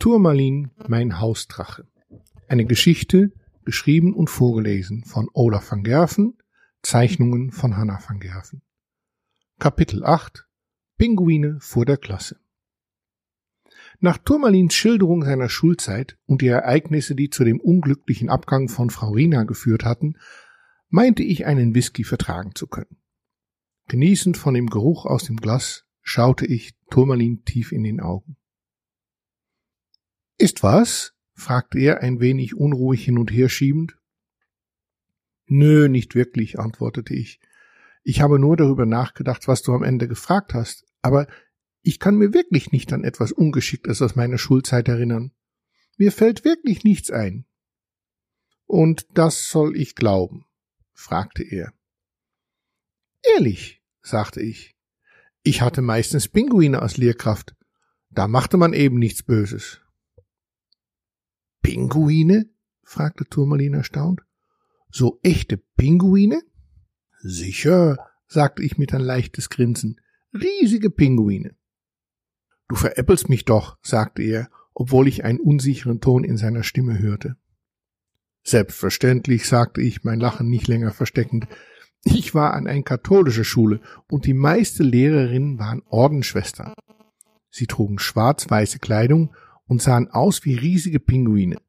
Turmalin, mein Hausdrache. Eine Geschichte, geschrieben und vorgelesen von Olaf van Gerven, Zeichnungen von Hanna van Gerven. Kapitel 8 Pinguine vor der Klasse. Nach Turmalins Schilderung seiner Schulzeit und die Ereignisse, die zu dem unglücklichen Abgang von Frau Rina geführt hatten, meinte ich einen Whisky vertragen zu können. Genießend von dem Geruch aus dem Glas schaute ich Turmalin tief in den Augen. Ist was? fragte er ein wenig unruhig hin und her schiebend. Nö, nicht wirklich, antwortete ich. Ich habe nur darüber nachgedacht, was du am Ende gefragt hast, aber ich kann mir wirklich nicht an etwas Ungeschicktes aus meiner Schulzeit erinnern. Mir fällt wirklich nichts ein. Und das soll ich glauben? fragte er. Ehrlich, sagte ich. Ich hatte meistens Pinguine als Lehrkraft. Da machte man eben nichts Böses. Pinguine? fragte Turmalin erstaunt. So echte Pinguine? Sicher, sagte ich mit ein leichtes Grinsen. Riesige Pinguine. Du veräppelst mich doch, sagte er, obwohl ich einen unsicheren Ton in seiner Stimme hörte. Selbstverständlich, sagte ich, mein Lachen nicht länger versteckend. Ich war an eine katholische Schule und die meiste Lehrerinnen waren Ordensschwestern. Sie trugen schwarz-weiße Kleidung und sahen aus wie riesige Pinguine.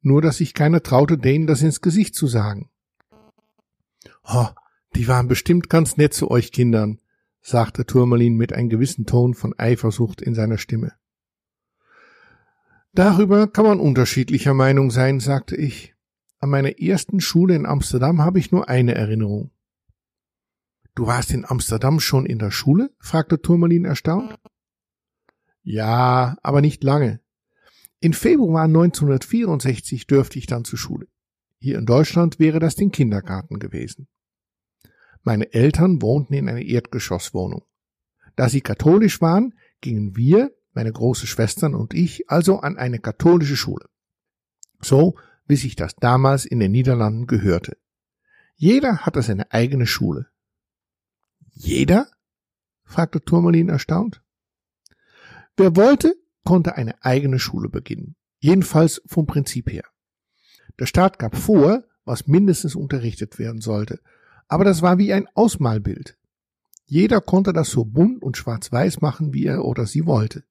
Nur dass sich keiner traute, denen das ins Gesicht zu sagen. Oh, die waren bestimmt ganz nett zu euch Kindern, sagte Turmalin mit einem gewissen Ton von Eifersucht in seiner Stimme. Darüber kann man unterschiedlicher Meinung sein, sagte ich. An meiner ersten Schule in Amsterdam habe ich nur eine Erinnerung. Du warst in Amsterdam schon in der Schule? fragte Turmalin erstaunt. Ja, aber nicht lange. In Februar 1964 dürfte ich dann zur Schule. Hier in Deutschland wäre das den Kindergarten gewesen. Meine Eltern wohnten in einer Erdgeschosswohnung. Da sie katholisch waren, gingen wir, meine große Schwestern und ich, also an eine katholische Schule. So, wie sich das damals in den Niederlanden gehörte. Jeder hatte seine eigene Schule. Jeder? fragte Turmalin erstaunt. Wer wollte, konnte eine eigene Schule beginnen. Jedenfalls vom Prinzip her. Der Staat gab vor, was mindestens unterrichtet werden sollte, aber das war wie ein Ausmalbild. Jeder konnte das so bunt und schwarz-weiß machen, wie er oder sie wollte.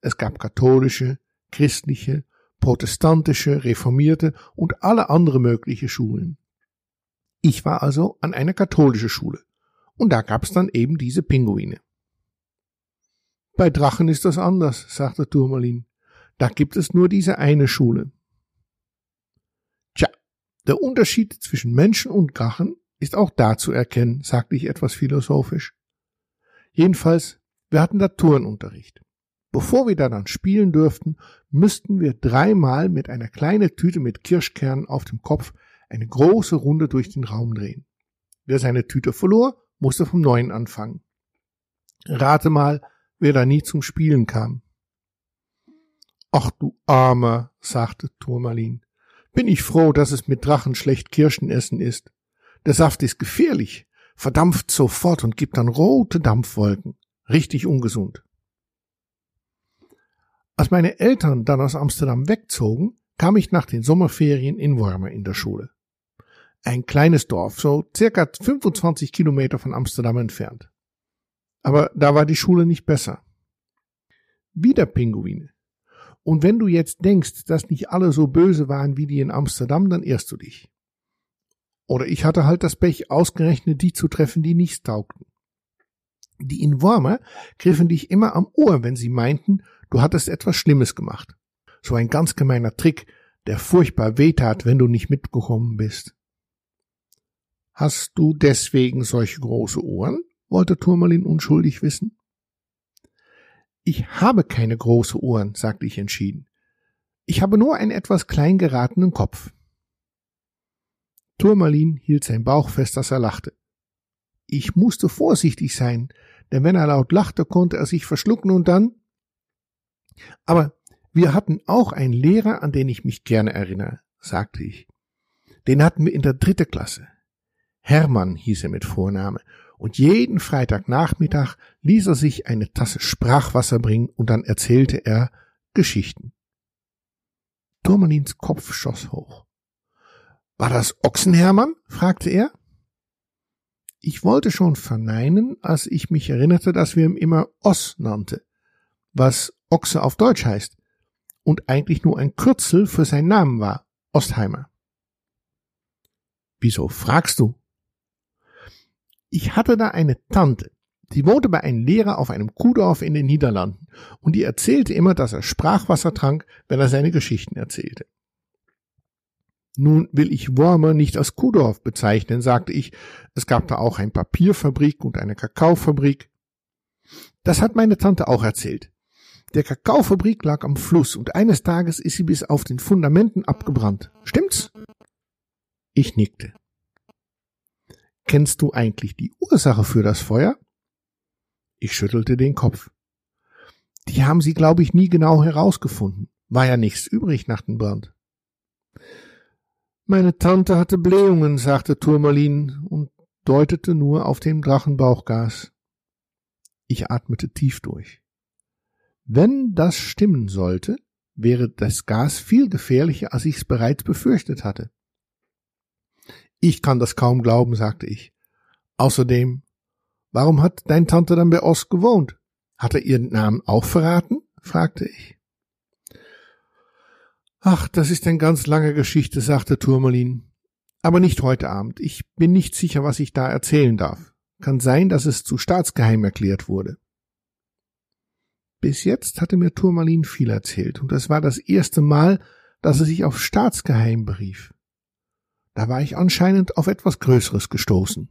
Es gab katholische, christliche, protestantische, reformierte und alle andere mögliche Schulen. Ich war also an einer katholische Schule, und da gab's dann eben diese Pinguine. Bei Drachen ist das anders, sagte Turmalin. Da gibt es nur diese eine Schule. Tja, der Unterschied zwischen Menschen und Drachen ist auch da zu erkennen, sagte ich etwas philosophisch. Jedenfalls, wir hatten da Turnunterricht. Bevor wir da dann spielen dürften, müssten wir dreimal mit einer kleinen Tüte mit Kirschkernen auf dem Kopf eine große Runde durch den Raum drehen. Wer seine Tüte verlor, musste vom Neuen anfangen. Rate mal, wer da nie zum Spielen kam. Ach du Armer, sagte Turmalin, bin ich froh, dass es mit Drachen schlecht Kirschen essen ist. Der Saft ist gefährlich, verdampft sofort und gibt dann rote Dampfwolken. Richtig ungesund. Als meine Eltern dann aus Amsterdam wegzogen, kam ich nach den Sommerferien in Wormer in der Schule. Ein kleines Dorf, so circa 25 Kilometer von Amsterdam entfernt. Aber da war die Schule nicht besser. Wieder Pinguine. Und wenn du jetzt denkst, dass nicht alle so böse waren wie die in Amsterdam, dann irrst du dich. Oder ich hatte halt das Pech, ausgerechnet die zu treffen, die nichts taugten. Die in Wormer griffen dich immer am Ohr, wenn sie meinten, du hattest etwas Schlimmes gemacht. So ein ganz gemeiner Trick, der furchtbar wehtat, wenn du nicht mitgekommen bist. Hast du deswegen solche große Ohren? Wollte Turmalin unschuldig wissen. Ich habe keine große Ohren, sagte ich entschieden. Ich habe nur einen etwas klein geratenen Kopf. Turmalin hielt sein Bauch fest, dass er lachte. Ich musste vorsichtig sein, denn wenn er laut lachte, konnte er sich verschlucken und dann. Aber wir hatten auch einen Lehrer, an den ich mich gerne erinnere, sagte ich. Den hatten wir in der dritte Klasse. Hermann hieß er mit Vorname, und jeden Freitagnachmittag ließ er sich eine Tasse Sprachwasser bringen und dann erzählte er, Geschichten. Turmalins Kopf schoss hoch. War das Ochsenhermann? fragte er. Ich wollte schon verneinen, als ich mich erinnerte, dass wir ihn immer Oss nannte, was Ochse auf Deutsch heißt und eigentlich nur ein Kürzel für seinen Namen war, Ostheimer. Wieso fragst du? Ich hatte da eine Tante, die wohnte bei einem Lehrer auf einem Kuhdorf in den Niederlanden und die erzählte immer, dass er Sprachwasser trank, wenn er seine Geschichten erzählte. Nun will ich Wormer nicht als Kuhdorf bezeichnen, sagte ich. Es gab da auch eine Papierfabrik und eine Kakaofabrik. Das hat meine Tante auch erzählt. Der Kakaofabrik lag am Fluss und eines Tages ist sie bis auf den Fundamenten abgebrannt. Stimmt's? Ich nickte. Kennst du eigentlich die Ursache für das Feuer? Ich schüttelte den Kopf. Die haben sie, glaube ich, nie genau herausgefunden. War ja nichts übrig nach dem Brand. Meine Tante hatte Blähungen, sagte Turmalin und deutete nur auf dem Drachenbauchgas. Ich atmete tief durch. Wenn das stimmen sollte, wäre das Gas viel gefährlicher, als ich es bereits befürchtet hatte. Ich kann das kaum glauben, sagte ich. Außerdem, warum hat dein Tante dann bei Ost gewohnt? Hat er ihren Namen auch verraten? fragte ich. Ach, das ist eine ganz lange Geschichte, sagte Turmalin. Aber nicht heute Abend. Ich bin nicht sicher, was ich da erzählen darf. Kann sein, dass es zu staatsgeheim erklärt wurde. Bis jetzt hatte mir Turmalin viel erzählt, und es war das erste Mal, dass er sich auf staatsgeheim berief. Da war ich anscheinend auf etwas Größeres gestoßen.